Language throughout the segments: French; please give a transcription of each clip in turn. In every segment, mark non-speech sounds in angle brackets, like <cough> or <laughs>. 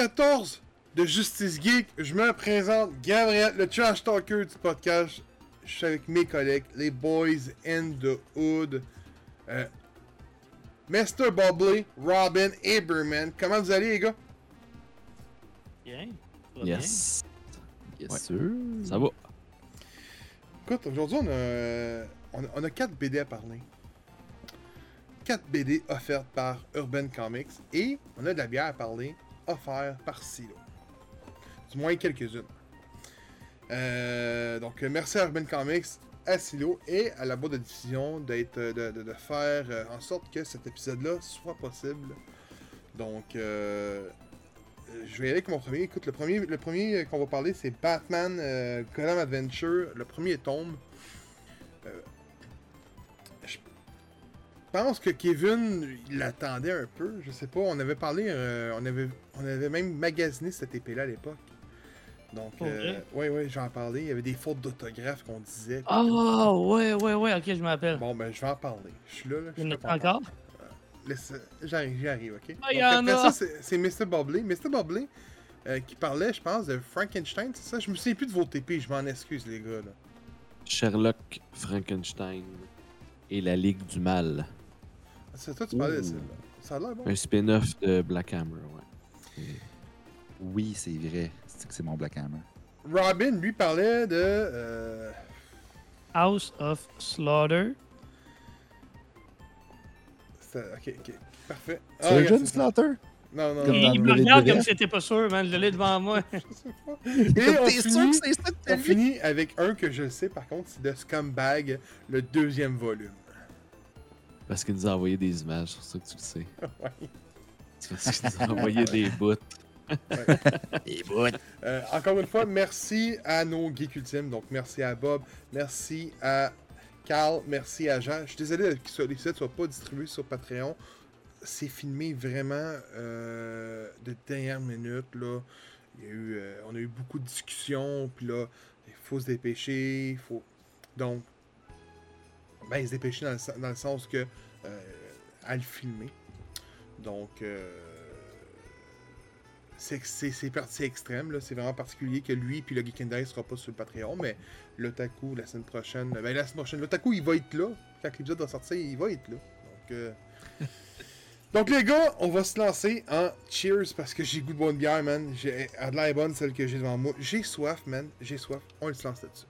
Volume 14 de Justice Geek. Je me présente Gabriel, le trash talker du podcast. Je suis avec mes collègues, les Boys in the Hood. Euh, Mr. Bubbly, Robin, Aberman. Comment vous allez, les gars? Bien. Ça va bien. Yes. Yes, Ouais. sir. Ça va. Écoute, aujourd'hui, on a, on, a, on a 4 BD à parler. 4 BD offertes par Urban Comics. Et on a de la bière à parler, offerte par Silo. Du moins quelques-unes. Euh, donc, euh, merci à Urban Comics, à Silo et à la boîte de diffusion d'être, de, de- faire euh, en sorte que cet épisode-là soit possible. Donc, euh, euh, je vais y aller avec mon premier. Écoute, le premier, le premier euh, qu'on va parler, c'est Batman euh, Gotham Adventure, le premier tome. Je pense que Kevin, il l'attendait un peu. Je sais pas, on avait parlé, euh, on, avait, on avait même magasiné cette épée-là à l'époque. Donc, Pour euh, vrai? ouais, ouais, j'en parlais. Il y avait des fautes d'autographe qu'on disait. Ah, ouais, ouais, ouais, ok, je m'appelle. Bon, ben, je vais en parler. Je suis là, là. je Il y en en encore? Laisse- J'arrive, j'y arrive, ok? Ah, il y Donc, en après a! ça, c'est- Mr. Bubbly. Mr. Bubbly euh, qui parlait, je pense, de Frankenstein, c'est ça? Je me souviens plus de vos TP, je m'en excuse, les gars, là. Sherlock, Frankenstein et la Ligue du Mal. C'est toi, tu parlais ça, là. Ça a l'air bon. Un spin-off de Black Hammer, ouais. Oui, c'est vrai. C'est que c'est mon Black Hammer. Robin, lui, parlait de. euh, House of Slaughter. Ok, ok. Parfait. Ah, Surgeon ça. Slaughter? Non, non, non. Il me regarde comme si c'était pas sûr, man. Je l'ai devant moi. <laughs> <laughs> Et T'es on sûr finit, que c'est ça que t'as on finit avec un que je sais, par contre, c'est de Scumbag, le deuxième volume. Parce qu'il nous a envoyé des images, c'est pour ça que tu le sais. <laughs> Ouais. C'est parce qu'il nous a envoyé des <laughs> bouts. <laughs> Et bout. Euh, encore une fois, merci à nos geeks ultimes. Donc, merci à Bob, merci à Carl, merci à Jean. Je suis désolé que ce- l'épisode ne soit pas distribué sur Patreon. C'est filmé vraiment euh, de dernière minute. Là. Il y a eu, euh, on a eu beaucoup de discussions. Puis là, il faut se dépêcher. il Faut... Donc, ben, se dépêcher dans le, dans le sens que euh, à le filmer. Donc, euh, c'est parti extrême, là. C'est vraiment particulier que lui puis le Geek and Dice sera pas sur le Patreon, mais l'Otaku la semaine prochaine. Ben la semaine prochaine, l'Otaku il va être là. Quand l'épisode va sortir, il va être là. Donc, euh, <laughs> Donc les gars, on va se lancer en cheers parce que j'ai goût de bonne bière, man. J'ai elle a l'air bonne celle que j'ai devant moi. J'ai soif, man. J'ai soif. On se lance là-dessus.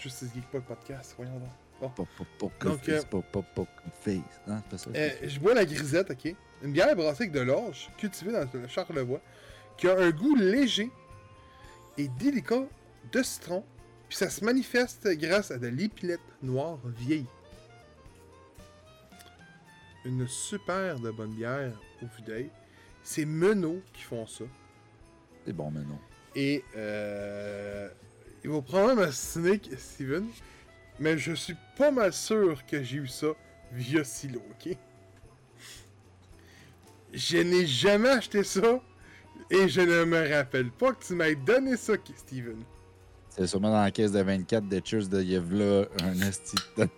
Justice Geek pas le podcast, voyons donc. Bon. Pop, pop, pop, Donc, face, euh, pop, pop, pop, face. Hein, c'est pas ça? Euh, je bois la grisette, ok? Une bière brassée avec de l'orge, cultivée dans le Charlevoix, qui a un goût léger et délicat de citron, puis ça se manifeste grâce à de l'épilette noire vieille. Une super de bonne bière au vue d'œil. C'est Menot qui font ça. C'est bon, non. Et euh, il va probablement m'assiner, Steven, mais je suis pas mal sûr que j'ai eu ça via Silo, ok? Je n'ai jamais acheté ça et je ne me rappelle pas que tu m'aies donné ça, Steven. C'est sûrement dans la caisse de 24 de Cheers de Yevla, un esti <laughs>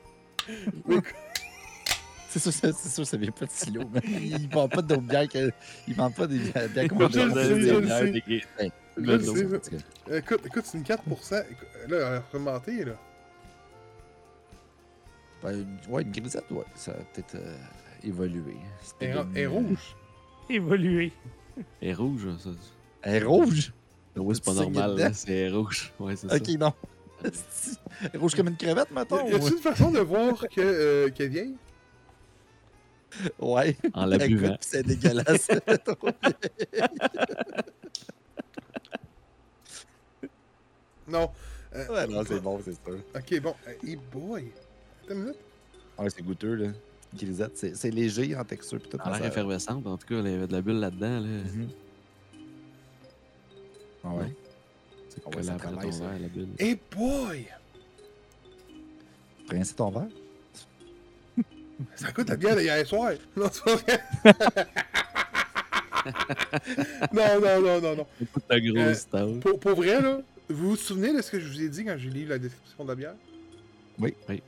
C'est sûr, c'est c'est sûr, ça vient pas de silo, mais ils vendent pas d'autres bières que. Ils vendent pas des bières qu'on Des bières cas. Écoute, écoute, c'est une 4%. Écoute, Là, elle a remonté, là. Ben, ouais, une grisette, ouais. Ça a peut-être euh, évolué. C'était Elle est- une- elle est rouge. <laughs> Évolué. Elle est rouge, ça. Elle est rouge? Oui, c'est pas normal, là, c'est rouge. Ouais, c'est Ok, ça. non. <laughs> Elle est rouge comme une crevette, a- y a-t-il une façon de voir que, euh, qu'elle est vieille? Ouais. En la buvant. C'est dégueulasse. <laughs> Non. Euh, ouais, non, c'est bon, c'est sûr. Ok, bon. Euh, Hey boy. Attends une minute. Ouais, c'est goûteux, là. Grisette, c'est c'est léger en texture. Tout, Elle a l'air ça- effervescente, en tout cas. Il y avait de la bulle là-dedans. Là. Mhm. Ah ouais. C'est Ah ouais, ça après ton ça? verre, la bulle. Hey boy! Rincer ton verre? <laughs> Ça coûte la bière d'hier soir. <laughs> Non, c'est pas vrai. <laughs> non, non, non, non, non. Écoute ta grosse Euh. Pour, pour vrai, là, vous vous souvenez de ce que je vous ai dit quand j'ai lu la description de la bière? Oui. Oui.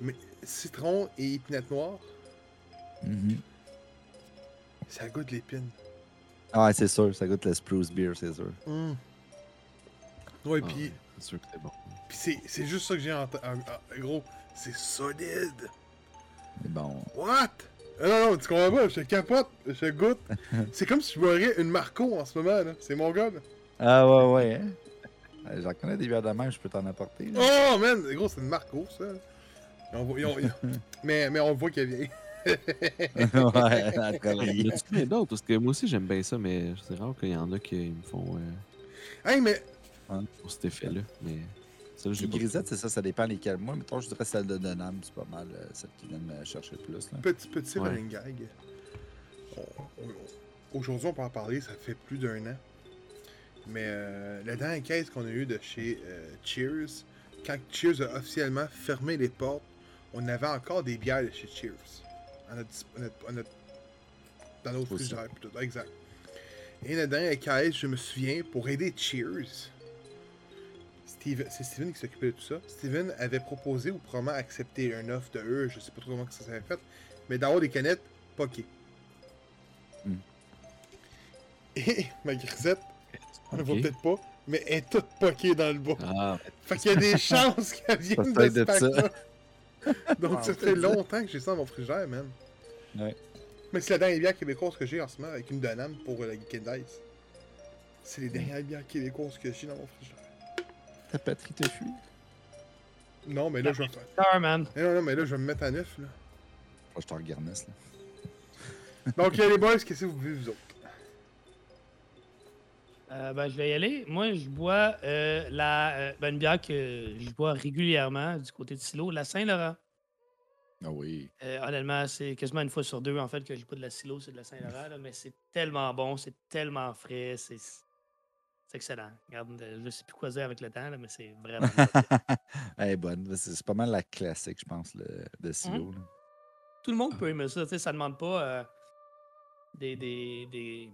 Mais citron et épinette noire. Mhm. Ça goûte l'épine. Ah, ouais, c'est sûr, ça goûte le spruce beer, c'est sûr. Mm. Ouais, Ah, puis c'est sûr que c'est bon. puis c'est c'est juste ça que j'ai en. En- en- Gros, c'est solide. Mais bon. What? Ah non, non, tu comprends pas, je capote, je goûte. <laughs> c'est comme si je boirais une Marco en ce moment, là. C'est mon gars, là. Ah, ouais, ouais, hein? Euh, J'en connais des bières de même, je peux t'en apporter. là. Oh, man! Gros, c'est une Marco, ça. Et on voit- <laughs> mais, mais on voit qu'elle vient. <laughs> ouais, Y a-tu plein d'autres? Parce que moi aussi, j'aime bien ça, mais c'est rare qu'il y en a qui me font euh, Hey, mais pour cet effet-là. Mais je Les grisettes, c'est ça, ça dépend lesquelles. Moi, mettons, je dirais celle de Denham, c'est pas mal euh, celle qui vient de me chercher le plus. Là. petit, petit Ouais. running gag. Aujourd'hui, on peut en parler, ça fait plus d'un an. Mais euh, la dernière caisse qu'on a eue de chez euh, Cheers, quand Cheers a officiellement fermé les portes, on avait encore des bières de chez Cheers. Notre, notre- en notre- dans frigidaires, pis tout. Exact. Et la dernière caisse, je me souviens, pour aider Cheers, Steve- c'est Steven qui s'occupait de tout ça. Steven avait proposé ou probablement accepté un offre de eux, je sais pas trop comment ça s'avait fait, mais d'avoir des canettes poquées. Hmm. Et <laughs> ma grisette, on ne voit peut-être pas, mais elle est toute poquée dans le bas. Ah, Fait qu'il y a des <laughs> chances qu'elle vienne de ce pack-là. <laughs> Donc Ah, ça fait longtemps que j'ai ça dans mon frigidaire, man. Ouais. Mais c'est la dernière bière québécoise que j'ai en ce moment avec une Donham pour la Geek Dice. C'est les dernières bières québécoises que j'ai dans mon frigidaire. Ta patrie te fuit. Non, mais là, je vais faire. Man. Non, non, mais là, je vais me mettre à neuf, là. Moi, je te regarnisse, là. Donc, les boys, qu'est-ce que vous buvez, vous autres? Euh, ben, je vais y aller. Moi, je bois euh, la, euh, ben, une bière que je bois régulièrement du côté de Silo, la Saint-Laurent. Ah oui. Honnêtement, c'est quasiment une fois sur deux en fait que je bois de la Silo, c'est de la Saint-Laurent, mais c'est tellement bon, c'est tellement frais, c'est excellent. Regarde, je sais plus quoi dire avec le temps, là, mais c'est vraiment. <laughs> Elle est bonne. C'est pas mal la classique, je pense, le, de Silo. là. Tout le monde peut aimer ça, ça demande pas des, des, des-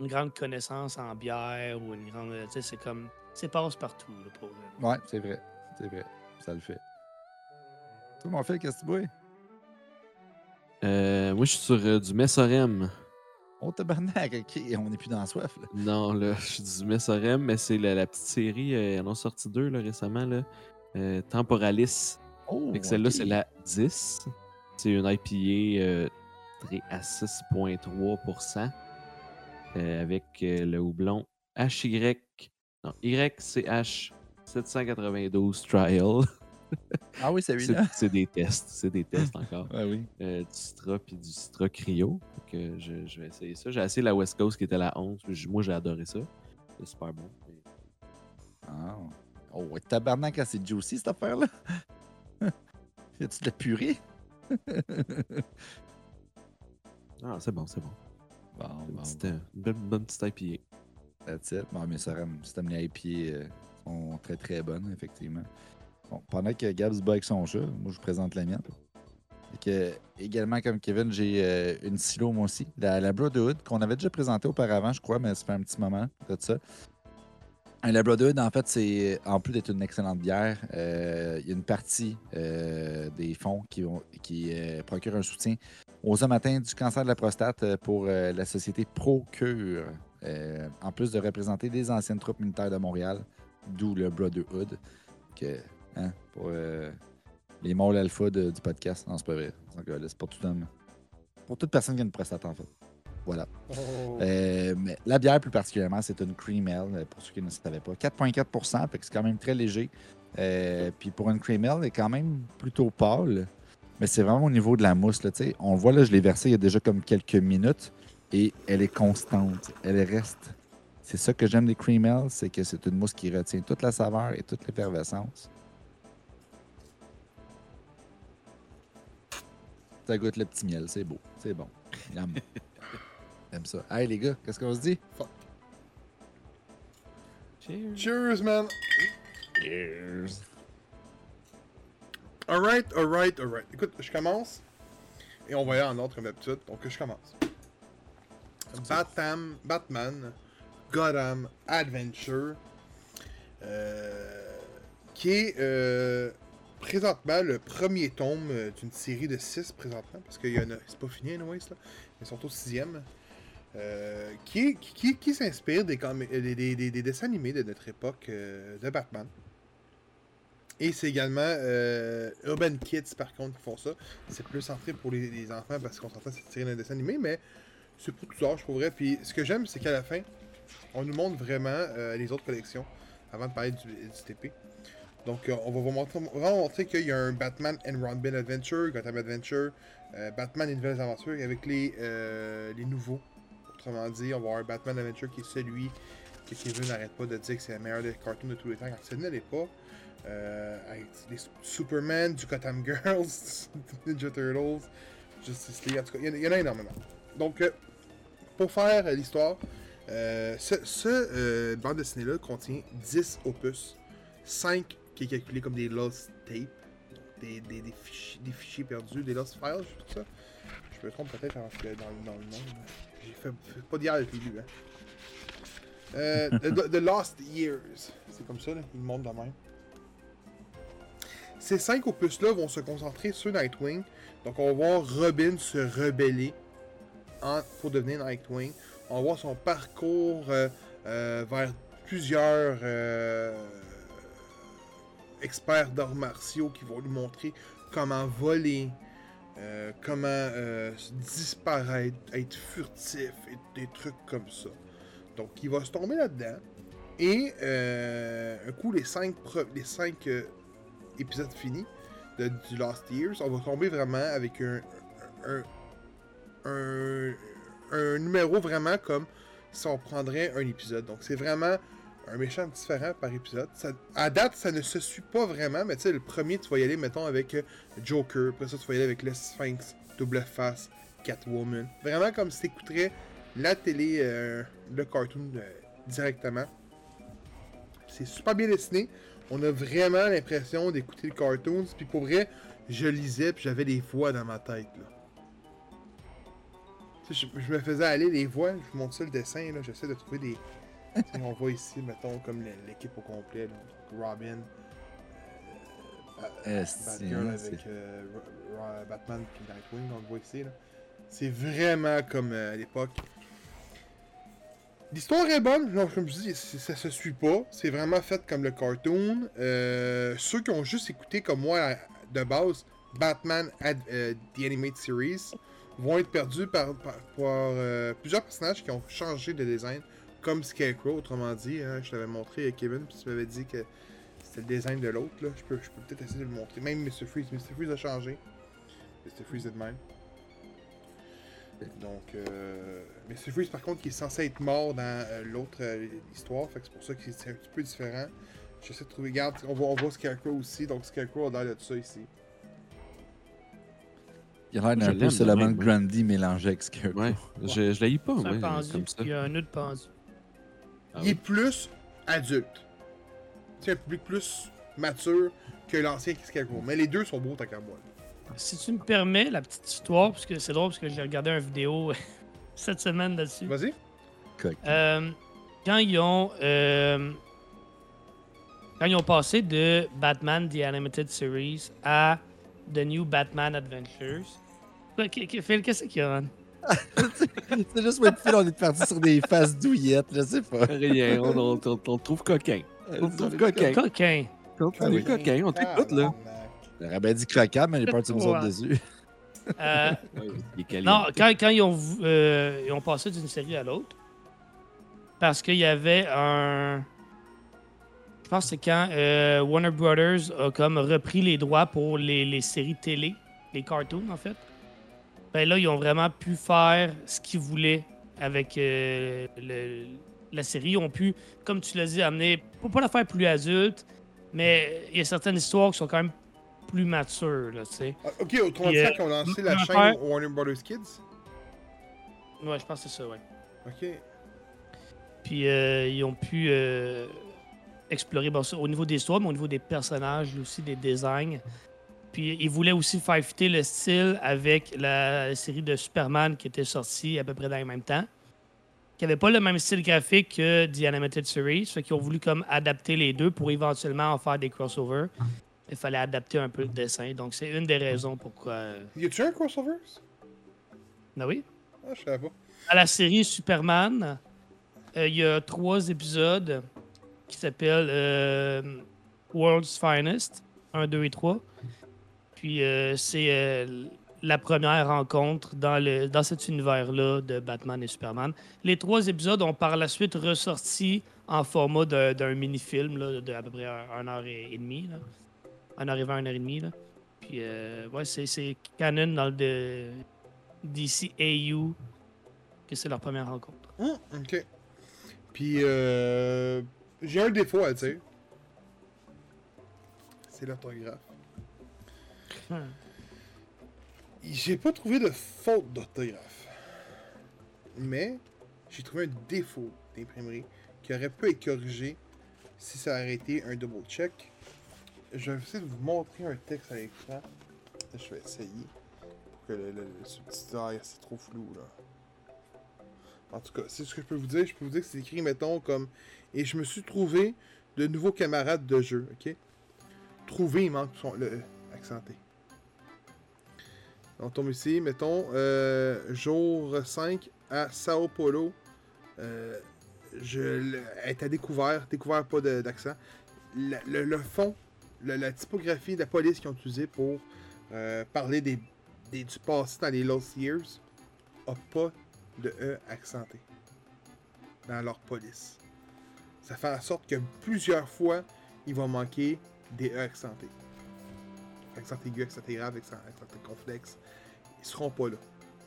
une grande connaissance en bière ou une grande. Tu sais, c'est comme. C'est passe partout, là, pour. euh, Ouais, c'est vrai. C'est vrai. Ça le fait. Toi, mon fils, qu'est-ce que tu bois? euh, moi, je suis sur euh, du Messorem. Oh, tabarnak, ok. On n'est plus dans la soif, là. Non, là, <laughs> je suis du Messorem, mais c'est la, la petite série. euh, ils en ont sorti deux là, récemment. Là. Euh, Temporalis. Oh, Fait que celle-là, c'est la 10. C'est une IPA euh, très à 6,3% euh, avec euh, le houblon HY. Non, YCH 792 Trial. <laughs> Ah oui, celui-là. c'est des tests. C'est des tests encore. Ouais, <laughs> oui. Euh, du Citra puis du Citra Cryo. Que je, je vais essayer ça. J'ai essayé la West Coast qui était la 11. puis j- Moi, j'ai adoré ça. C'est super bon. mais- Ah. Oh, ouais, tabarnak, ah, c'est juicy, cette affaire-là. <laughs> y a-tu de la purée? Ah, c'est bon, c'est bon. Bon, Une, bon, petite, euh, une bonne, bonne petite IPA. That's it. Bon, mais ça. Système les IPA euh, sont très très bonnes, effectivement. Bon, pendant que Gab se bat avec son chat, moi je vous présente la mienne. Fait que, également, comme Kevin, j'ai euh, une silo, moi aussi. La, la Brotherhood, qu'on avait déjà présentée auparavant, je crois, mais ça fait un petit moment de ça. La Brotherhood, en fait, c'est en plus d'être une excellente bière, euh, il y a une partie euh, des fonds qui, ont, qui euh, procurent un soutien aux hommes atteints du cancer de la prostate pour la société Procure. En plus de représenter des anciennes troupes militaires de Montréal, d'où le Brotherhood. Que, hein, pour les mâles alpha du podcast. Non, c'est pas vrai. C'est pour tout homme. Pour toute personne qui a une prostate, en fait. Voilà. Oh. Euh, mais la bière, plus particulièrement, c'est une cream ale, euh, pour ceux qui ne savaient pas. 4,4% fait que c'est quand même très léger. Euh, puis pour une cream ale, elle est quand même plutôt pâle. Mais c'est vraiment au niveau de la mousse. Là, tu sais. on le voit, là, je l'ai versée il y a déjà comme quelques minutes. Et elle est constante. Elle reste. C'est ça que j'aime des cream ale, c'est que c'est une mousse qui retient toute la saveur et toute l'effervescence. Ça goûte le petit miel, c'est beau, c'est bon. <laughs> J'aime ça. Hey les gars, qu'est-ce qu'on se dit? Cheers. Cheers, man! Cheers. Alright, alright, alright. Écoute, je commence. Et on va y aller en ordre comme d'habitude. Donc, je commence. Batam, Batman, Gotham Adventure. euh, qui est euh, présentement le premier tome euh, d'une série de 6 présentement, parce que y en a- c'est pas fini, anyways, là. Ils sont au sixième. Euh, qui s'inspire des, des, des- des- des dessins animés de notre époque euh, de Batman? Et c'est également euh, Urban Kids, par contre, qui font ça. C'est plus centré pour les, enfants parce qu'on s'entend c'est tiré d'un dessin animé, mais c'est pour tout âge, pour vrai. Puis ce que j'aime, c'est qu'à la fin, on nous montre vraiment les autres collections avant de parler du, TP. Donc, on va vous montrer, qu'il y a un Batman and Robin Adventure, Gotham Adventure, Batman et Nouvelles Aventures avec les nouveaux. On va avoir Batman Adventure qui est celui que Kevin n'arrête pas de dire que c'est le meilleur des cartoons de tous les temps quand ce ne l'est pas. Euh, les Superman, du Gotham Girls, <laughs> Ninja Turtles, Justice League, en tout cas, il y en a- énormément. Donc, euh, pour faire euh, l'histoire, euh, ce, euh, bande dessinée-là contient 10 opus, 5 qui est calculé comme des lost tapes, des, des, fichiers, perdus, des lost files, tout ça. Je me trompe peut-être en- dans, dans le nom. mais J'ai fait, pas d'hier lui, hein. Euh, the, Lost Years. C'est comme ça, là. Il montre de même. Ces cinq opus-là vont se concentrer sur Nightwing. Donc, on va voir Robin se rebeller pour devenir Nightwing. On va voir son parcours euh, euh, vers plusieurs experts d'arts martiaux qui vont lui montrer comment voler, euh, comment euh, disparaître, être furtif et des trucs comme ça. Donc, il va se tomber là-dedans. Et euh, un coup, les cinq, les cinq euh, épisodes finis de, du Lost Years, on va tomber vraiment avec un, un numéro vraiment comme si on prendrait un épisode. Donc, c'est vraiment un méchant différent par épisode. À date, ça ne se suit pas vraiment, mais tu sais, le premier, tu vas y aller, mettons, avec euh, Joker. Après ça, tu vas y aller avec le Sphinx, Double Face, Catwoman. Vraiment comme si tu écouterais la télé, euh, le cartoon euh, directement. C'est super bien dessiné. On a vraiment l'impression d'écouter le cartoon. Puis pour vrai, je lisais puis j'avais des voix dans ma tête. Là. Je, je me faisais aller les voix. Je vous montre ça le dessin. là. J'essaie de trouver des. On voit ici, mettons, comme l'é- l'équipe au complet. Donc, Robin. euh, Esti, Batgirl avec euh, Batman puis Nightwing, on le voit ici. là. C'est vraiment comme euh, à l'époque. L'histoire est bonne, genre, comme je dis, ça se suit pas. C'est vraiment fait comme le cartoon. Euh, ceux qui ont juste écouté comme moi de base Batman Ad- The Animated Series vont être perdus par, par, par, plusieurs personnages qui ont changé de design, comme Scarecrow, autrement dit. hein. je t'avais montré, euh, Kevin, puis tu m'avais dit que c'était le design de l'autre. là. Je peux, je peux peut-être essayer de le montrer. Même Mr. Freeze. Mr. Freeze a changé. Mr. Freeze est de même. Donc, euh, Mr. Freeze, par contre, qui est censé être mort dans euh, l'autre euh, histoire. Fait que c'est pour ça que c'est un petit peu différent. J'essaie de trouver. Regarde, on voit, on voit Scarecrow aussi. Donc, Scarecrow a l'air de tout ça ici. Il a l'air Je d'un peu ouais. Grundy mélangé avec Scarecrow. Ouais, je, je l'ai pas, C'est un moi, pendu. comme ça. Il y a un nœud de pendu. Ah Il oui. est plus adulte. C'est un public plus mature que l'ancien Scarecrow. Mais les deux sont beaux, tant qu'à moi. Si tu me permets, la petite histoire, parce que c'est drôle, parce que j'ai regardé une vidéo <laughs> cette semaine là-dessus. Vas-y. Euh, quand ils ont. euh, quand ils ont passé de Batman The Animated Series à The New Batman Adventures. Phil, qu'est-ce qu'il y a, Ron? <laughs> C'est juste Phil, on est parti sur des faces douillettes, je sais pas. Rien, on, on, on- on le trouve coquin. On le trouve coquin. Coquin. On le trouve coquin, on t'écoute, là. J'aurais bien dit croquant, mais <laughs> il est parti nous autres dessus. Euh, non, quand, quand ils, ont, euh, ils ont passé d'une série à l'autre, parce qu'il y avait un. Je pense que c'est quand euh, Warner Brothers a comme repris les droits pour les, les séries télé, les cartoons en fait. Ben là, ils ont vraiment pu faire ce qu'ils voulaient avec euh, le- la série. Ils ont pu, comme tu l'as dit, amener, pour pas la faire plus adulte, mais il y a certaines histoires qui sont quand même plus matures, là, tu sais. Ah, ok, autrement dit, euh, quand ils ont lancé la chaîne Warner Brothers Kids? Ouais, je pense que c'est ça, ouais. Ok. Puis euh, ils ont pu euh, explorer bon, ça, au niveau des histoires, mais au niveau des personnages, aussi des designs. Puis ils voulaient aussi faire fitter le style avec la série de Superman qui était sortie à peu près dans le même temps. Qui n'avait pas le même style graphique que The Animated Series. Fait qu'ils ont voulu comme adapter les deux pour éventuellement en faire des crossovers. il fallait adapter un peu le dessin. Donc, c'est une des raisons pourquoi. euh, Y a-tu un crossover? Ah oui? Ah, je savais pas. À la série Superman, euh, il y a trois épisodes qui s'appellent euh, World's Finest, 1, 2 et 3. Puis euh, c'est euh, la première rencontre dans, le, dans cet univers-là de Batman et Superman. Les trois épisodes ont par la suite ressorti en format d'un mini-film de à peu près un, un heure et, demie. Là. Un heure et heure et demie. Puis euh, ouais, c'est- canon dans le de- DCAU que c'est leur première rencontre. Hum, ok. Puis, euh, j'ai un défaut à dire. C'est l'orthographe. Hmm. J'ai pas trouvé de faute d'orthographe. Mais, j'ai trouvé un défaut d'imprimerie qui aurait pu être corrigé si ça aurait été un double check. Je vais essayer de vous montrer un texte à l'écran. Je vais essayer. Pour que le, le, le c'est trop flou là. En tout cas, c'est ce que je peux vous dire. Je peux vous dire que c'est écrit, mettons, comme. Et je me suis trouvé de nouveaux camarades de jeu, ok? Trouvé, il manque son, le accenté. On tombe ici, mettons, euh, jour 5 à Sao Paulo. Euh, je est à découvert, découvert pas d'accent. Le, fond, la typographie de la police qu'ils ont utilisée pour euh, parler des, des- du passé dans les Lost Years a pas de E accenté dans leur police. Ça fait en sorte que plusieurs fois, il va manquer des E accentés. Accent aigu, accent grave, accent, accent complexe. Ils seront pas là.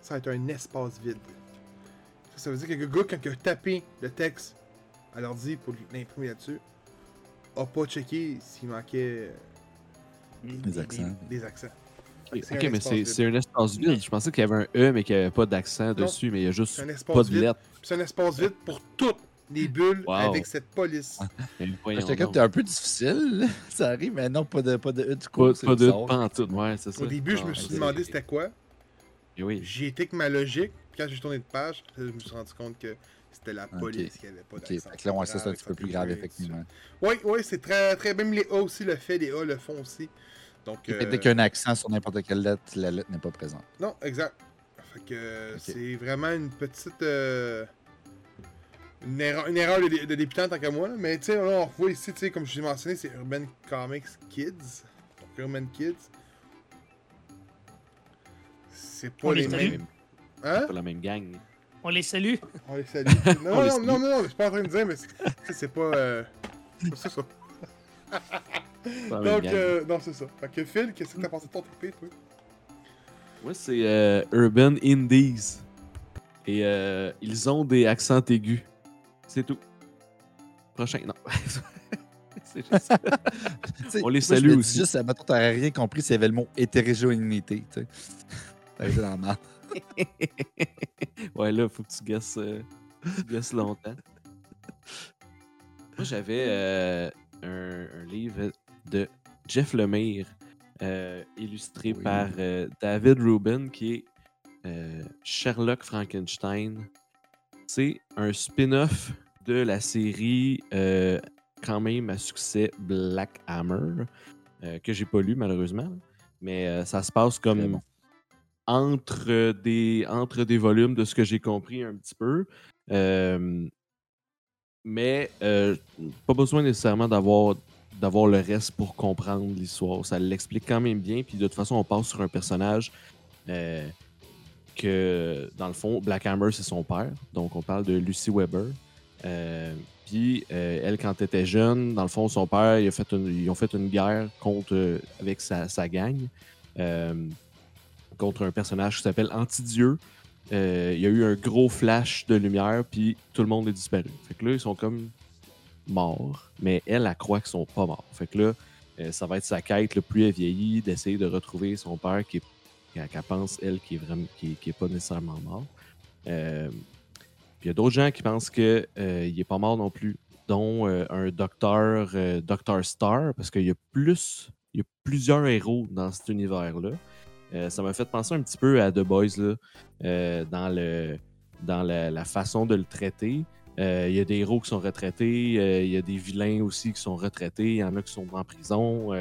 Ça va être un espace vide. Ça, ça veut dire que le gars, quand il a tapé le texte à l'ordi pour l'imprimer là-dessus, a pas checké s'il manquait Des accents. des accents. Ok, un mais c'est un espace vide. Je pensais qu'il y avait un E, mais qu'il n'y avait pas d'accent dessus, mais il y a juste pas espace de vide. lettres. C'est un espace vide pour toutes les bulles Wow. avec cette police. J'étais comme, donc. t'es un peu difficile. <laughs> Ça arrive, mais non, pas de, pas de E du coup. Pas, de pantoute, ouais, c'est ça. Au début, je me Ah, suis c'est- demandé c'était quoi. Et oui. J'y étais avec ma logique. Puis quand j'ai tourné de page, je me suis rendu compte que c'était la police qui avait pas d'accent. que là, ouais, ça, c'est un petit peu plus grave, effectivement. Oui, oui, c'est très, très. Même les A aussi le fait, les A le font aussi. Donc. Euh, Dès qu'il y a un accent sur n'importe quelle lettre, la lettre n'est pas présente. Non, exact. Fait que c'est vraiment une petite. euh, une, erreur, une erreur de, de débutant tant qu'à moi. là. Mais tu sais, là, on voit ici, tu sais, comme je l'ai mentionné, c'est Urban Comics Kids. Donc Urban Kids. C'est pas On les mêmes. Hein? Pas la même gang. On les salue. On les salue. <laughs> Non, On non, les non, salue. non, non, non, je suis pas en train de dire, mais c'est- tu sais, c'est pas. Euh... C'est ça. Même Donc, euh, non, c'est ça. Fait que Phil, qu'est-ce que t'as pensé de ton TP, toi? Moi, c'est euh, Urban Indies. Et euh, ils ont des accents aigus. C'est tout. Prochain, non. <laughs> c'est juste <laughs> On les salue aussi. Juste, mettons, t'aurais rien compris s'il y avait le mot hétérogénéité. Tu sais. Dans la merde. <laughs> ouais, là, faut que tu guesses, euh, tu guesses longtemps. Moi, j'avais euh, un, un livre de Jeff Lemire, euh, illustré Oui. par euh, David Rubin, qui est euh, Sherlock Frankenstein. C'est un spin-off de la série, euh, quand même à succès, Black Hammer, euh, que j'ai pas lu malheureusement. Mais euh, ça se passe comme bon. entre des, entre des volumes de ce que j'ai compris un petit peu. Euh, mais pas besoin nécessairement d'avoir d'avoir le reste pour comprendre l'histoire. Ça l'explique quand même bien. Puis de toute façon, on passe sur un personnage euh, que, dans le fond, Black Hammer, c'est son père. Donc, on parle de Lucy Weber. Euh, puis, euh, elle, quand elle était jeune, dans le fond, son père, a fait une- ils ont fait une guerre contre, euh, avec sa, sa gang. Contre un personnage qui s'appelle Antidieu. Il y a eu un gros flash de lumière, puis tout le monde est disparu. Fait que là, ils sont comme morts, mais elle, elle croit qu'ils sont pas morts. Fait que là, ça va être sa quête, le plus elle vieillit, d'essayer de retrouver son père qui est- qu'elle pense, elle, qui est vraiment qui, est- pas nécessairement mort. Euh, puis il y a d'autres gens qui pensent qu'il n'est pas mort non plus, dont euh, un docteur, euh, Dr. Star, parce qu'il y a plus, il y a plusieurs héros dans cet univers-là. Euh, ça m'a fait penser un petit peu à The Boys là, euh, dans, le, dans la, la façon de le traiter. Euh, Il y a des héros qui sont retraités, euh, il y a des vilains aussi qui sont retraités, il y en a qui sont en prison.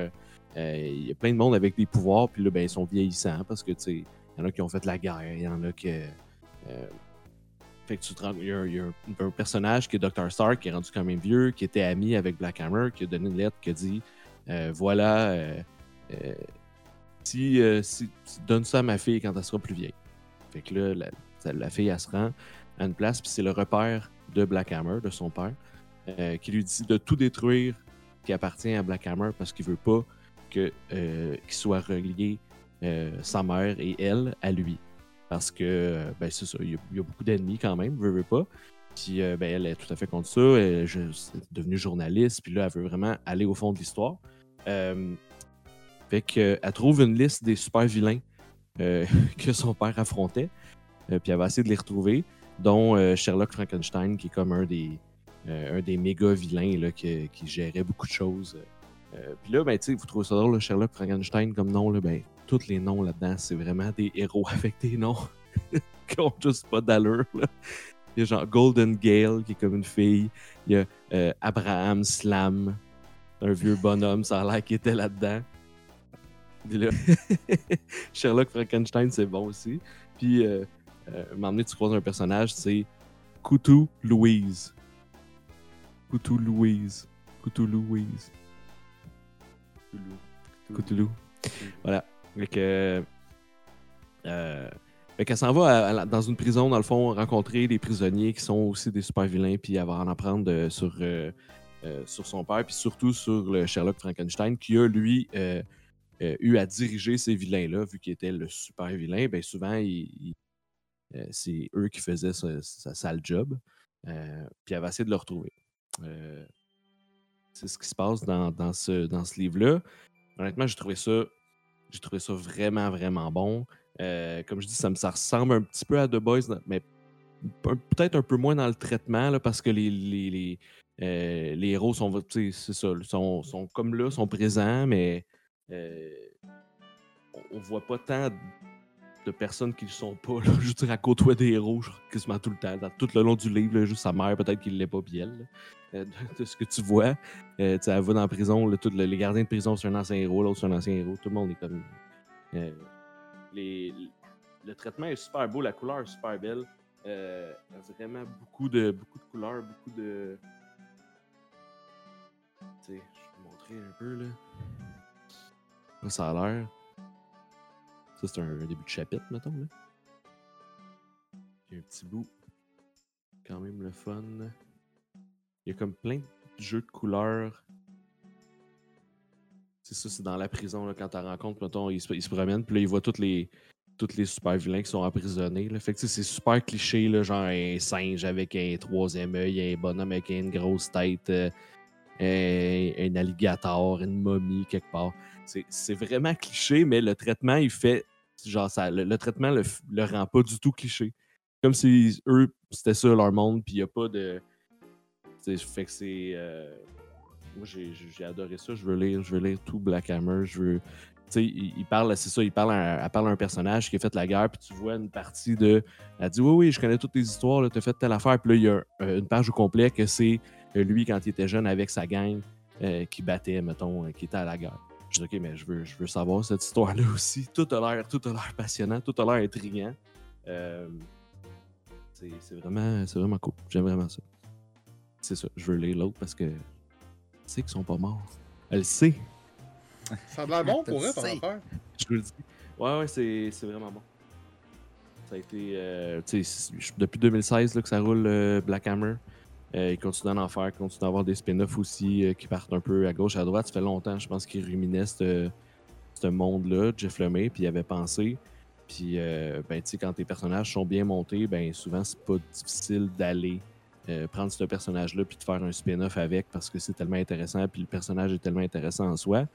Euh, il y a plein de monde avec des pouvoirs, puis là, ben, ils sont vieillissants parce que, tu sais, il y en a qui ont fait la guerre, il y en a qui. euh, fait que tu te rends- il y a, y a un, personnage qui est Dr. Stark, qui est rendu quand même vieux, qui était ami avec Black Hammer, qui a donné une lettre qui a dit euh, Voilà, si, si- donne ça à ma fille quand elle sera plus vieille. Fait que là, la, la fille, elle se rend à une place, puis c'est le repère de Black Hammer, de son père, qui lui dit de tout détruire qui appartient à Black Hammer parce qu'il veut pas euh, qu'il soit relié euh, sa mère et elle à lui. Parce que, euh, ben c'est ça, il y, a- beaucoup d'ennemis quand même, veut, pas. Puis, ben, elle est tout à fait contre ça. Elle est devenue journaliste, puis là, elle veut vraiment aller au fond de l'histoire. Fait qu'elle trouve une liste des super vilains <laughs> que son père affrontait. Puis elle va essayer de les retrouver, dont Sherlock Frankenstein, qui est comme un des, un des méga vilains là, qui, qui gérait beaucoup de choses. Euh, puis là, ben, tu sais, vous trouvez ça drôle, là, Sherlock Frankenstein comme nom, là, ben, tous les noms là-dedans, c'est vraiment des héros <laughs> avec des noms <laughs> qui ont juste pas d'allure. là. Il y a genre Golden Gale, qui est comme une fille. Il y a euh, Abraham Slam, un vieux bonhomme, ça a l'air qu'il était là-dedans. Puis là, <laughs> Sherlock Frankenstein, c'est bon aussi. Puis, euh, euh, un moment donné, tu croises un personnage, c'est Coutou Louise. Coutou Louise. Coutou Louise. Coutoulou. Voilà. Fait que. Euh, fait qu'elle s'en va à- à la- dans une prison, dans le fond, rencontrer des prisonniers qui sont aussi des super vilains, puis elle va en apprendre euh, sur, euh, euh, sur son père, puis surtout sur le Sherlock Frankenstein, qui a, lui, euh, eu à diriger ces vilains-là, vu qu'il était le super vilain. Bien souvent, il- il- c'est eux qui faisaient sa, sa sale job. Puis elle va essayer de le retrouver. C'est ce qui se passe dans, ce, dans ce livre-là. Honnêtement, j'ai trouvé ça. J'ai trouvé ça vraiment, vraiment bon. Euh, comme je dis, ça me ressemble un petit peu à The Boys, mais peut-être un peu moins dans le traitement, là, parce que les, les, les, euh, les héros sont, ça, sont, sont comme là, sont présents, mais euh, on, voit pas tant de personnes qui ne sont pas, là, je à côtoyer des héros quasiment tout le temps. Dans tout le long du livre, juste sa mère, peut-être qu'il l'est pas, puis elle, de, de ce que tu vois. Euh, tu dans la prison, là, tout le- les gardiens de prison, c'est un ancien héros, l'autre, c'est un ancien héros. Tout le monde est comme. euh, les, le traitement est super beau, la couleur est super belle. Euh, vraiment beaucoup de, beaucoup de couleurs, beaucoup de. Tu sais, je vais vous montrer un peu, là. Ça a l'air. Ça, c'est un, début de chapitre, mettons, là. Un petit bout. Quand même le fun. Il y a comme plein de jeux de couleurs. C'est ça, c'est dans la prison, là, quand tu rencontres, mettons, il se, se promène, puis là, il voit tous les, tous les super vilains qui sont emprisonnés. Fait que c'est super cliché, genre un singe avec un troisième œil, un bonhomme avec une grosse tête, euh, un, alligator, une momie quelque part. C'est vraiment cliché, mais le traitement, il fait. Genre, ça, le, traitement le, le rend pas du tout cliché. Comme si eux, c'était ça leur monde, puis il n'y a pas de. Fait que c'est. euh, moi, j'ai adoré ça. Je veux lire, je veux lire tout Black Hammer. Je veux. Il, il parle, c'est ça, il parle à, elle parle à un personnage qui a fait la guerre, puis tu vois une partie de. Elle dit Oui, oui, je connais toutes tes histoires, tu as fait telle affaire. Puis là, il y a euh, une page au complet que c'est euh, lui, quand il était jeune, avec sa gang, qui battait, mettons, qui était à la guerre. Je dis OK, mais je veux, je veux savoir cette histoire-là <laughs> aussi. Tout a l'air, tout a l'air passionnant, tout a l'air intriguant. C'est vraiment, c'est vraiment cool. J'aime vraiment ça. C'est ça, je veux lire l'autre parce que je sais qu'ils sont pas morts. Elle le sait. Ça a l'air bon pour eux, sais. <laughs> affaire. Je vous le dis. Ouais, ouais, c'est c'est vraiment bon. Ça a été. euh, tu sais, c'est- depuis 2016 là, que ça roule euh, Black Hammer. Euh, il continue d'en faire, il continue d'avoir des spin-offs aussi euh, qui partent un peu à gauche, à droite. Ça fait longtemps, je pense qu'il ruminait ce ce monde-là, Jeff Lemay, puis il avait pensé. Puis, euh, ben, tu sais, quand tes personnages sont bien montés, ben, souvent, c'est pas difficile d'aller euh, prendre ce personnage-là puis de faire un spin-off avec parce que c'est tellement intéressant, puis le personnage est tellement intéressant en soi.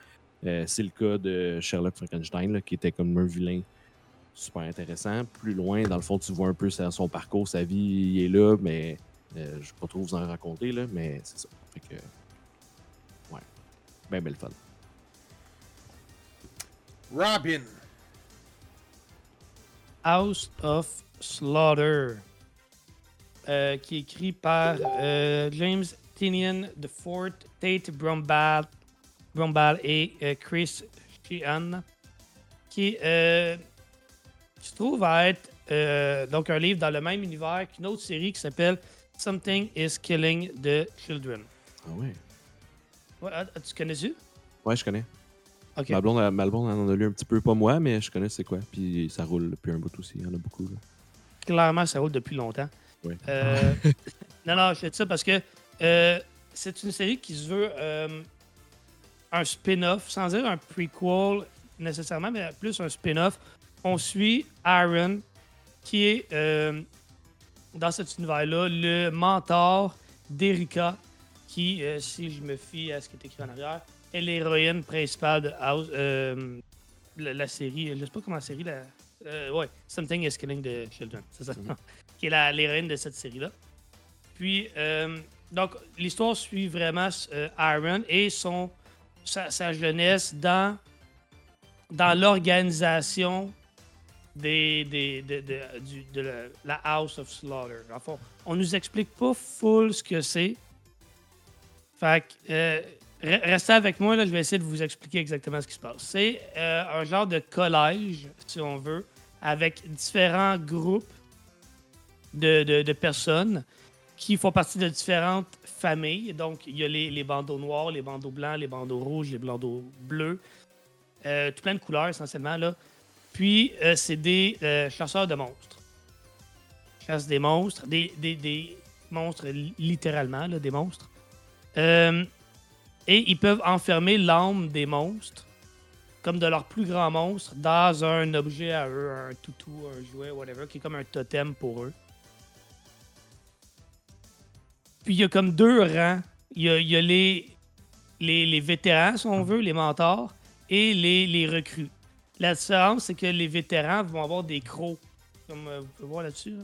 Euh, c'est le cas de Sherlock Frankenstein, là, qui était comme un vilain super intéressant. Plus loin, dans le fond, tu vois un peu son parcours, sa vie, il est là, mais euh, je ne vais pas trop vous en raconter, là, mais c'est ça. Fait que, ouais, ben belle fun. Robin. House of Slaughter, euh, qui est écrit par euh, James Tinian de Fort, Tate Brumbal et euh, Chris Sheehan, qui, se trouve à être donc un livre dans le même univers qu'une autre série qui s'appelle Something is Killing the Children. Ah ouais. Ouais, ah, tu connais-tu? Ouais, je connais. Ok. Ma, blonde, ma blonde en a lu un petit peu, pas moi, mais je connais c'est quoi. Puis ça roule depuis un bout aussi. Il y en a beaucoup. Là. Clairement, ça roule depuis longtemps. Oui. Euh, <laughs> non, non, je fais ça parce que euh, c'est une série qui se veut euh, un spin-off, sans dire un prequel nécessairement, mais plus un spin-off. On suit Aaron, qui est dans cet univers-là le mentor d'Erika, qui, si je me fie à ce qui est écrit en arrière, est l'héroïne principale de House, la, la série. Je sais pas comment la série. La, euh, ouais, Something is Killing the Children, c'est ça. Qui est l'héroïne de cette série-là. Puis, euh, donc, l'histoire suit vraiment euh, Aaron et son, sa, jeunesse dans, dans l'organisation des, des, de, de- la, House of Slaughter. En fond, on nous explique pas full ce que c'est. Fait que, euh, re- restez avec moi, là, je vais essayer de vous expliquer exactement ce qui se passe. C'est un genre de collège, si on veut, avec différents groupes de, personnes qui font partie de différentes familles. Donc, il y a les, bandeaux noirs, les bandeaux blancs, les bandeaux rouges, les bandeaux bleus. Euh, tout plein de couleurs, essentiellement. Là. Puis, euh, c'est des euh, chasseurs de monstres. Ils chassent des monstres, des, des- des monstres li- littéralement, des monstres. Euh, et ils peuvent enfermer l'âme des monstres, comme de leur plus grand monstre, dans un objet à eux, un toutou, un jouet, whatever, qui est comme un totem pour eux. Puis il y a comme deux rangs. Il y a, les, les, les vétérans, si on veut, les mentors, et les, les recrues. La différence, c'est que les vétérans vont avoir des crocs, comme euh, vous pouvez voir là-dessus, là,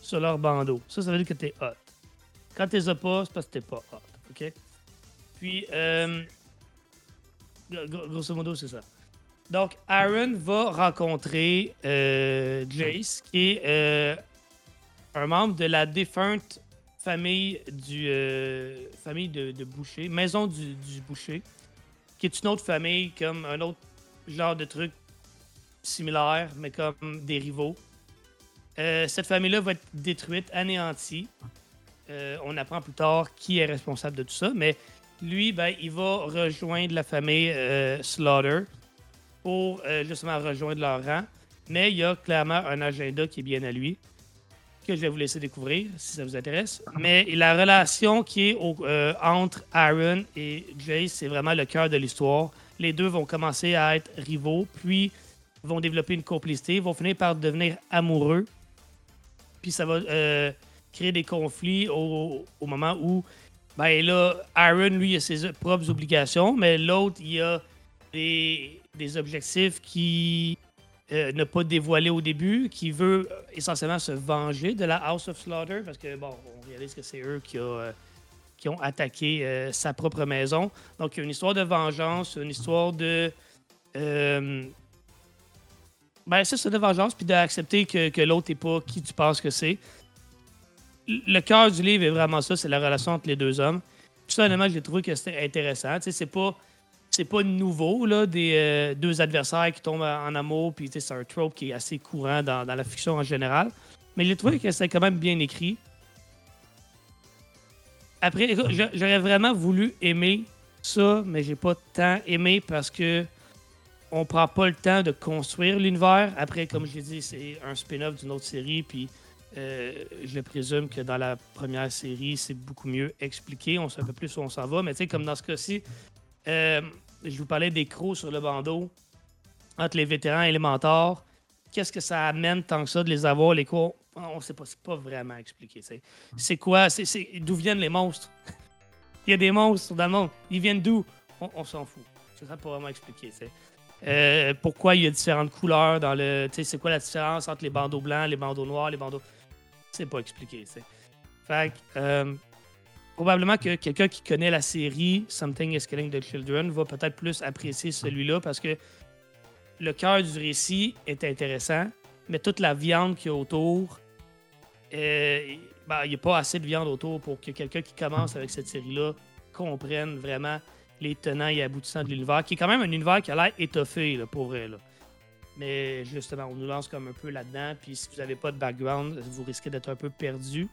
sur leur bandeau. Ça, ça veut dire que t'es hot. Quand t'es as pas, c'est parce que t'es pas hot. OK? Puis, euh, gro- grosso modo, c'est ça. Donc, Aaron va rencontrer euh, Jace, qui est euh, un membre de la défunte famille du euh, famille de, Boucher, maison du, Boucher, qui est une autre famille comme un autre genre de truc similaire, mais comme des rivaux. Euh, cette famille-là va être détruite, anéantie. Euh, on apprend plus tard qui est responsable de tout ça, mais lui, ben, il va rejoindre la famille Slaughter pour justement rejoindre leur rang. Mais il y a clairement un agenda qui est bien à lui, que je vais vous laisser découvrir si ça vous intéresse. Mais la relation qui est euh, entre Aaron et Jace, c'est vraiment le cœur de l'histoire. Les deux vont commencer à être rivaux, puis vont développer une complicité, vont finir par devenir amoureux. Puis ça va euh, créer des conflits au, au moment où, ben là, Aaron, lui, a ses propres obligations, mais l'autre, il a des, des objectifs qui euh, n'a pas dévoilé au début, qui veut euh, essentiellement se venger de la House of Slaughter, parce que, bon, on réalise que c'est eux qui, euh, ont attaqué sa propre maison. Donc, il y a une histoire de vengeance, une histoire de... ben, c'est ça, de vengeance, puis d'accepter que, l'autre n'est pas qui tu penses que c'est. Le cœur du livre est vraiment ça, c'est la relation entre les deux hommes. Personnellement, j'ai trouvé que c'était intéressant. Tu sais, c'est pas c'est pas nouveau, là, des euh, deux adversaires qui tombent en amour, puis c'est un trope qui est assez courant dans, dans la fiction en général. Mais j'ai trouvé que c'était quand même bien écrit. Après, j'aurais vraiment voulu aimer ça, mais j'ai pas tant aimé parce que on prend pas le temps de construire l'univers. Après, comme je l'ai dit, c'est un spin-off d'une autre série, puis euh, je présume que dans la première série, c'est beaucoup mieux expliqué. On sait un peu plus où on s'en va, mais tu sais, comme dans ce cas-ci, euh, je vous parlais des crocs sur le bandeau entre les vétérans et les mentors. Qu'est-ce que ça amène tant que ça de les avoir, les crocs? On ne sait pas, c'est pas vraiment expliqué. C'est quoi? D'où viennent les monstres? <laughs> Il y a des monstres dans le monde. Ils viennent d'où? On, s'en fout. Ça pas vraiment expliqué. Euh, pourquoi il y a différentes couleurs dans le. C'est quoi la différence entre les bandeaux blancs, les bandeaux noirs, les bandeaux? C'est pas expliqué. Fait que, euh, probablement que quelqu'un qui connaît la série Something is Killing the Children va peut-être plus apprécier celui-là parce que le cœur du récit est intéressant, mais toute la viande qu'il y a autour, euh, ben, il n'y a pas assez de viande autour pour que quelqu'un qui commence avec cette série-là comprenne vraiment les tenants et aboutissants de l'univers, qui est quand même un univers qui a l'air étoffé, là, pour vrai. Là. Mais justement, on nous lance comme un peu là-dedans, puis si vous n'avez pas de background, vous risquez d'être un peu perdu.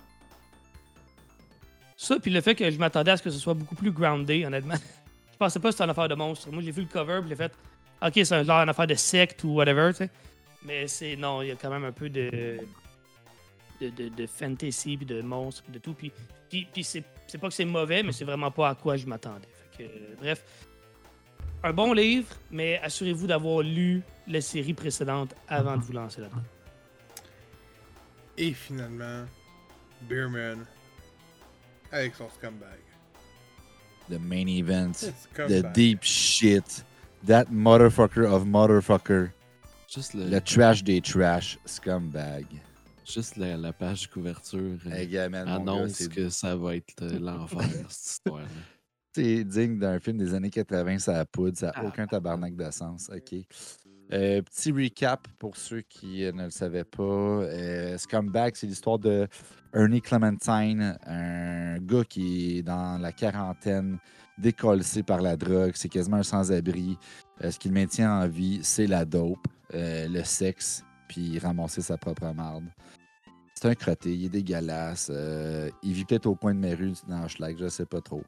Ça, puis le fait que je m'attendais à ce que ce soit beaucoup plus groundé, honnêtement. <laughs> je pensais pas que c'était une affaire de monstre. Moi, j'ai vu le cover, puis j'ai fait, ok, c'est une affaire de secte ou whatever, tu sais. Mais c'est, non, il y a quand même un peu de, de, de, fantasy, puis de monstres, puis de tout. Puis, puis, puis c'est, c'est pas que c'est mauvais, mais c'est vraiment pas à quoi je m'attendais. Fait que, euh, bref, un bon livre, mais assurez-vous d'avoir lu la série précédente avant de vous lancer là-dedans. Et finalement, Beerman avec son scumbag. The main event. <laughs> The deep shit. That motherfucker of motherfucker. Juste, le, Le trash des trash. Scumbag. juste la, la page couverture euh, Hey, gars, man, mon gars, annonce que ça va être euh, l'enfer, <laughs> cette histoire-là. C'est digne d'un film des années 80, ça a poudre, ça n'a Ah. aucun tabarnak de sens. OK. Euh, petit recap pour ceux qui euh, ne le savaient pas. Euh, Scumbag, c'est l'histoire de Ernie Clementine, un gars qui est dans la quarantaine, décollé par la drogue. C'est quasiment un sans-abri. Euh, ce qui le maintient en vie, c'est la dope, le sexe, puis ramasser sa propre marde. C'est un crotté, il est dégueulasse. il vit peut-être au coin de mes rues dans Schlag, je sais pas trop.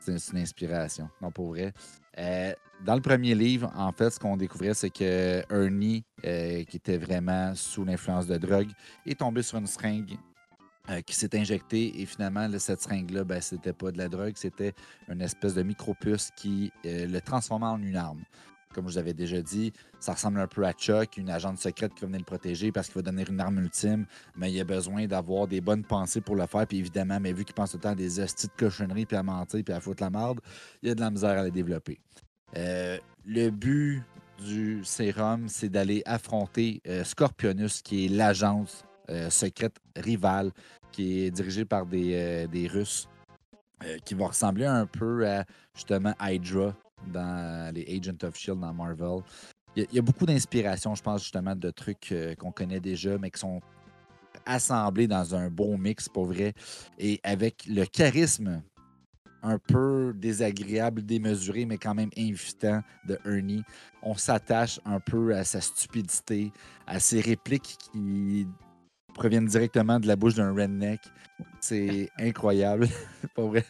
C'est une inspiration, non pour vrai. Euh, dans le premier livre, en fait, ce qu'on découvrait, c'est que Ernie, euh, qui était vraiment sous l'influence de drogue, est tombé sur une seringue euh, qui s'est injectée. Et finalement, cette seringue-là, ben, c'était pas de la drogue, c'était une espèce de micropuce qui le transformait en une arme. Comme je vous avais déjà dit, ça ressemble un peu à Chuck, une agente secrète qui va venir le protéger parce qu'il va donner une arme ultime, mais il a besoin d'avoir des bonnes pensées pour le faire. Puis évidemment, mais vu qu'il pense tout le temps à des hosties de cochonneries, puis à mentir, puis à foutre la merde, il y a de la misère à les développer. Euh, le but du sérum, c'est d'aller affronter euh, Scorpionus, qui est l'agence euh, secrète rivale, qui est dirigée par des, Russes, qui va ressembler un peu à justement Hydra dans les Agents of Shield dans Marvel. Il y a- beaucoup d'inspiration, je pense, justement, de trucs euh, qu'on connaît déjà, mais qui sont assemblés dans un bon mix, pour vrai, et avec le charisme un peu désagréable, démesuré, mais quand même invitant de Ernie. On s'attache un peu à sa stupidité, à ses répliques qui proviennent directement de la bouche d'un redneck. C'est incroyable, <laughs> pour vrai.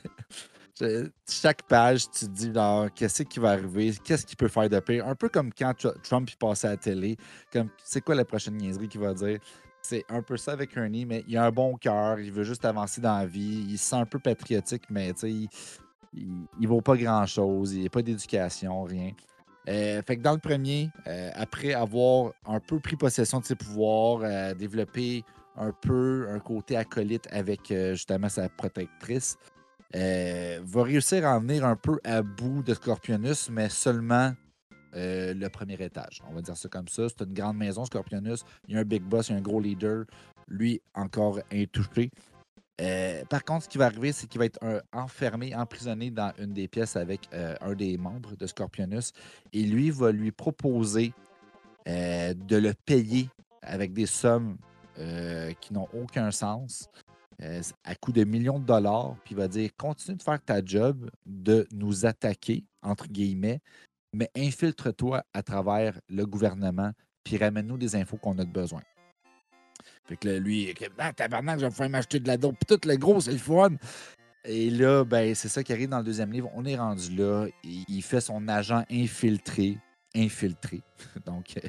Je- chaque page, tu te dis, genre, qu'est-ce qui va arriver, qu'est-ce qu'il peut faire de pire? Un peu comme quand Tr- Trump il passait à la télé, comme c'est quoi la prochaine niaiserie qu'il va dire? C'est un peu ça avec Ernie, mais il a un bon cœur, il veut juste avancer dans la vie, il se sent un peu patriotique, mais tu sais, il, il, vaut pas grand-chose, il n'y a pas d'éducation, rien. Euh, fait que dans le premier, euh, après avoir un peu pris possession de ses pouvoirs, euh, développé un peu un côté acolyte avec euh, justement sa protectrice, euh, va réussir à en venir un peu à bout de Scorpionus, mais seulement euh, le premier étage. On va dire ça comme ça. C'est une grande maison, Scorpionus. Il y a un big boss, il y a un gros leader. Lui, encore intouché. Euh, par contre, ce qui va arriver, c'est qu'il va être un- enfermé, emprisonné dans une des pièces avec euh, un des membres de Scorpionus. Et lui va lui proposer euh, de le payer avec des sommes euh, qui n'ont aucun sens, euh, à coût de millions de dollars. Puis il va dire continue de faire ta job, de nous attaquer, entre guillemets, mais infiltre-toi à travers le gouvernement, puis ramène-nous des infos qu'on a de besoin. Fait que là, lui, ah, tabarnak, je vais me faire m'acheter de la dope. Puis tout le gros, c'est le fun. Et là, ben, c'est ça qui arrive dans le deuxième livre. On est rendu là. Il fait son agent infiltré. Infiltré. <laughs> Donc, euh,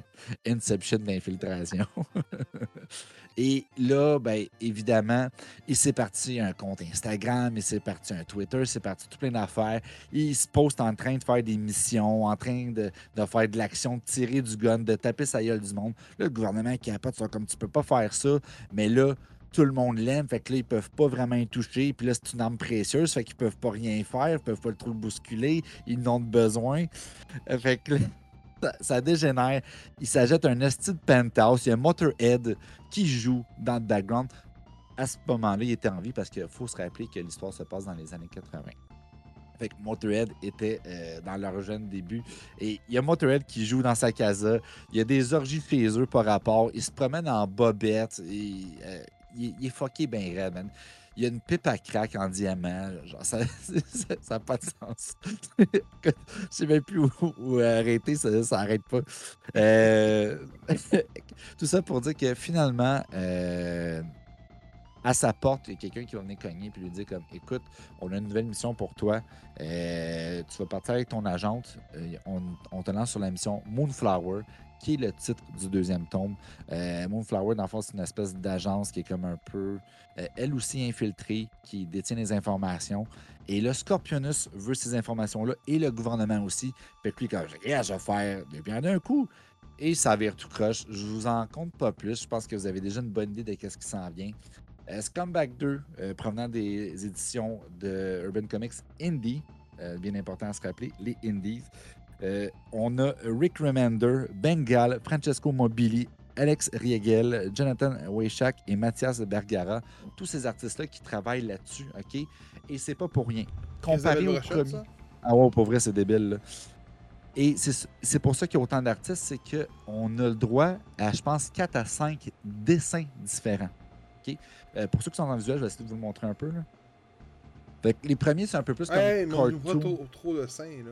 Inception d'infiltration. <laughs> Et là, ben, évidemment, il s'est parti un compte Instagram, il s'est parti un Twitter, il s'est parti tout plein d'affaires. Il se poste en train de faire des missions, en train de, de faire de l'action, de tirer du gun, de taper sa gueule du monde. Là, le gouvernement qui capote, comme tu peux pas faire ça, mais là, tout le monde l'aime, fait que là, ils peuvent pas vraiment y toucher. Puis là, c'est une arme précieuse, fait qu'ils peuvent pas rien faire, ils peuvent pas le trop le bousculer, ils n'ont de besoin. Euh, Fait que là, ça, dégénère. Il s'ajoute un esti de penthouse, il y a Motorhead qui joue dans le background. À ce moment-là, il était en vie parce qu'il faut se rappeler que l'histoire se passe dans les années 80. Fait que Motorhead était euh, dans leur jeune début. Et il y a Motorhead qui joue dans sa casa. Il y a des orgies chez eux par rapport. Il se promène en bobette. Et, euh, il, il est fucké ben raide, man. Il y a une pipe à crack en diamant. Genre, ça <laughs> n'a pas de sens. <laughs> Je sais même plus où, arrêter, ça, ça arrête pas. Euh, <laughs> tout ça pour dire que finalement, euh, à sa porte, il y a quelqu'un qui va venir cogner et lui dire comme écoute, on a une nouvelle mission pour toi. Euh, tu vas partir avec ton agente. Euh, on, te lance sur la mission Moonflower, qui est le titre du deuxième tome. Euh, Moonflower, dans le fond, c'est une espèce d'agence qui est comme un peu, elle aussi infiltrée, qui détient les informations. Et le Scorpionus veut ces informations-là et le gouvernement aussi. Que lui, quand je vais faire de bien d'un coup. Et ça vire tout croche. Je vous en compte pas plus. Je pense que vous avez déjà une bonne idée de ce qui s'en vient. Euh, Scumbag 2, euh, provenant des éditions de Urban Comics Indie, euh, bien important à se rappeler, les Indies. On a Rick Remender, Bengal, Francesco Mobili, Alex Riegel, Jonathan Weishak et Mathias Bergara. Tous ces artistes-là qui travaillent là-dessus, OK? Et c'est pas pour rien. Comparé au premier... ça? Ah ouais, pour vrai, c'est débile. là. Et c'est c'est pour ça qu'il y a autant d'artistes, c'est qu'on a le droit à, je pense, 4 à 5 dessins différents. Euh, pour ceux qui sont dans le visuel, je vais essayer de vous le montrer un peu. là. Fait que les premiers, c'est un peu plus comme Hey, mais on voit trop, trop de seins, là.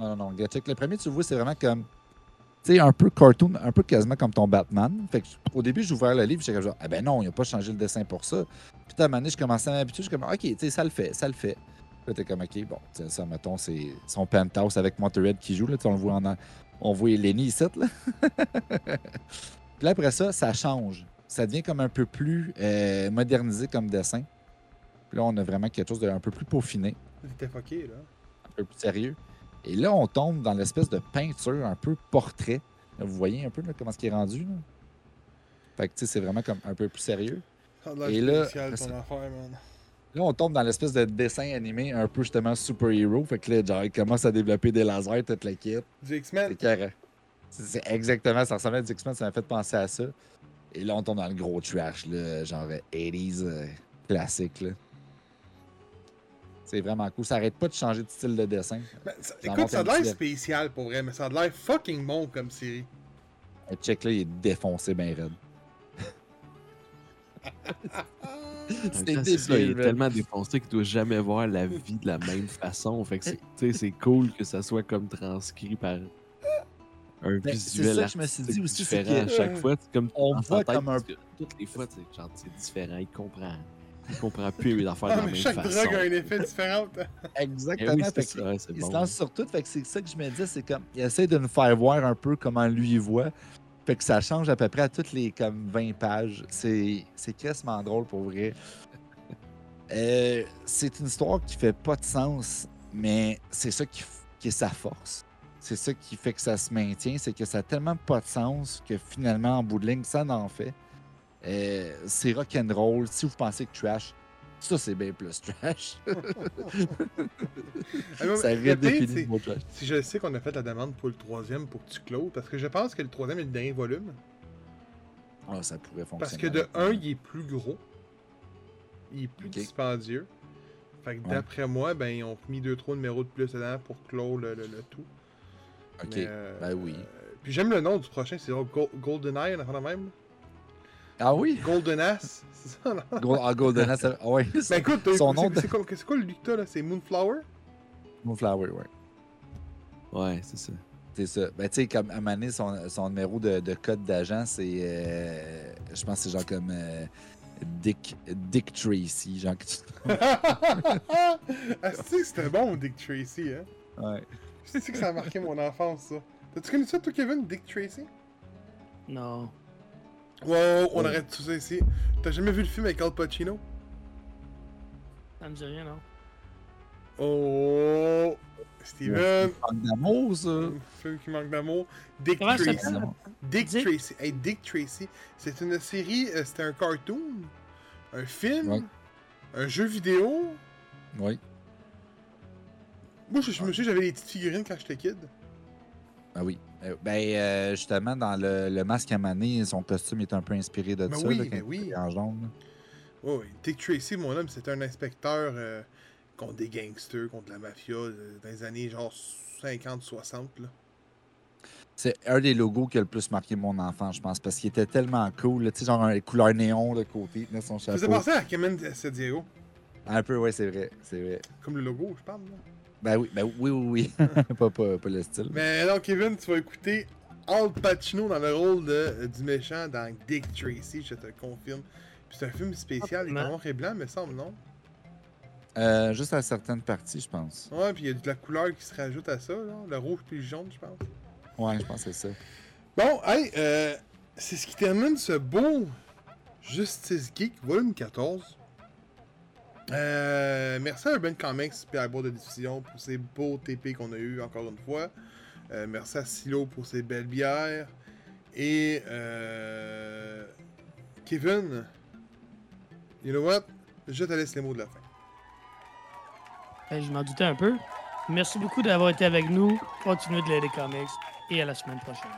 Non, non, non. Le premier, tu vois, c'est vraiment comme. Tu sais, un peu cartoon, un peu quasiment comme ton Batman. Fait que, au début, j'ai ouvert le livre, j'étais comme genre, ah ben non, il n'a pas changé le dessin pour ça. Puis, à un moment donné, je commençais à m'habituer, je suis comme, ok, tu sais, ça le fait, ça le fait. Là, t'es comme, ok, bon, ça, mettons, c'est son penthouse avec Monterey qui joue, là, on le voit en. On voit Lenny ici, là. <laughs> Puis là, après ça, ça change. Ça devient comme un peu plus euh, modernisé comme dessin. Puis là, on a vraiment quelque chose d'un peu plus peaufiné T'es fucké, là. un peu plus sérieux. Et là, on tombe dans l'espèce de peinture un peu portrait. Là, vous voyez un peu là, comment ce qui est rendu. Là? Fait que tu sais, c'est vraiment comme un peu plus sérieux. Ça a Et là, spécial, après ton ça- affaire, man. Là, on tombe dans l'espèce de dessin animé un peu justement super-héros. Fait que là, genre, il commence à développer des lasers, toute la kit. Du X-Men. C'est carré. C'est c'est exactement, ça ressemblait à du X-Men, ça m'a fait penser à ça. Et là, on tombe dans le gros trash, là, genre euh, 80s euh, classique. là. C'est vraiment cool. Ça arrête pas de changer de style de dessin. Ben, ça- écoute, ça a l'air spécial pour vrai, mais ça a de l'air fucking bon comme série. Le check là, il est défoncé bien raide. C'est il est tellement défoncé qu'il doit jamais voir la vie de la même façon. Fait que c'est- <laughs> tu sais, c'est cool que ça soit comme transcrit par un Ben, visuel ça que je me suis dit aussi, c'est différent que- à chaque fois. Comme On voit comme un- Toutes les fois, c'est différent. Il comprend. Il comprend plus les <laughs> affaires de Ah, la mais même chaque façon. drogue a un effet différent. <laughs> Eh Exactement. oui, fait ça, il bon. se lance sur tout. Fait que c'est ça que je me dis, c'est comme il essaie de nous faire voir un peu comment lui il voit. Fait que ça change à peu près à toutes les comme 20 pages. C'est quasiment drôle pour vrai. <laughs> Euh, c'est une histoire qui fait pas de sens, mais c'est ça qui, qui est sa force. C'est ça qui fait que ça se maintient, c'est que ça a tellement pas de sens que finalement, en bout de ligne, ça n'en fait. Euh, c'est rock'n'roll. Si vous pensez que trash, ça c'est bien plus trash. <laughs> Ah, ça redéfinit c'est- le mot trash. Si je sais qu'on a fait la demande pour le troisième pour que tu closes, parce que je pense que le troisième est le dernier volume. Ah, ça pourrait fonctionner. Parce que de un, il est plus gros. Il est plus Ok. dispendieux. Fait que Ouais. d'après moi, ben ils ont mis deux trois numéros de plus dedans pour clore le, le- le tout. Ok, Mais, euh, ben oui. Puis j'aime le nom du prochain, c'est Go- GoldenEye, on a fait la même. Ah oui? Golden Ass, <laughs> c'est ça, ah, Golden Ass, ah ouais. <laughs> Ben écoute, Son c'est- nom de- c'est quoi, le Lucta là? C'est Moonflower? Moonflower, ouais. Ouais, c'est ça. C'est ça. Ben, tu sais, comme à donné, son, son numéro de, de code d'agent, c'est. euh, je pense que c'est genre comme. euh, Dick, Dick Tracy. Genre que tu- <laughs> ah, c'était bon, Dick Tracy, hein? Ouais. <laughs> Je sais que ça a marqué mon enfance, ça. T'as-tu connu ça, toi, Kevin, Dick Tracy? Non. Wow, on arrête tout ça ici. T'as jamais vu le film avec Al Pacino? Ça me dit rien, non? Oh, Steven, Manque d'amour, ça. un film qui manque d'amour. Dick Comment Tracy. Dick Dick? Tracy. Hey, Dick Tracy. C'est une série, euh, c'était un cartoon, un film, Ouais. un jeu vidéo. Oui. Moi, je, je me souviens, j'avais des petites figurines quand j'étais kid. Ben oui. Euh, Ben, euh, justement, dans le, le masque à mané, son costume est un peu inspiré de Ben ça. oui, là, ben oui. En jaune. Oh, oui. Dick Tracy, mon homme, c'était un inspecteur euh, contre des gangsters, contre la mafia, euh, dans les années genre 50-60. là. C'est un des logos qui a le plus marqué mon enfant, je pense, parce qu'il était tellement cool. Tu sais, genre un couleur néon de côté, tenait son Ça faisait chapeau. penser à Kemen Diego, Un peu, ouais, c'est vrai, c'est vrai. comme le logo, je parle. là. Ben oui, ben oui, oui, oui. <laughs> <laughs> pas, pas, pas le style. Mais alors, Kevin, tu vas écouter Al Pacino dans le rôle de, euh, du méchant dans Dick Tracy, je te confirme. Puis c'est un film spécial, il est en noir et blanc, me semble, non? Euh, juste à certaines parties, je pense. Ouais, puis il y a de la couleur qui se rajoute à ça, là. Le rouge puis le jaune, je pense. Ouais, je pense que c'est ça. Bon, hey, euh, c'est ce qui termine ce beau Justice Geek, volume 14. Euh, merci à Urban Comics et à boîte de diffusion pour ces beaux TP qu'on a eu encore une fois. Euh, merci à Silo pour ses belles bières. Et euh, Kevin, you know what? Je te laisse les mots de la fin. Ben, je m'en doutais un peu. Merci beaucoup d'avoir été avec nous. Continuez de lire les comics et à la semaine prochaine.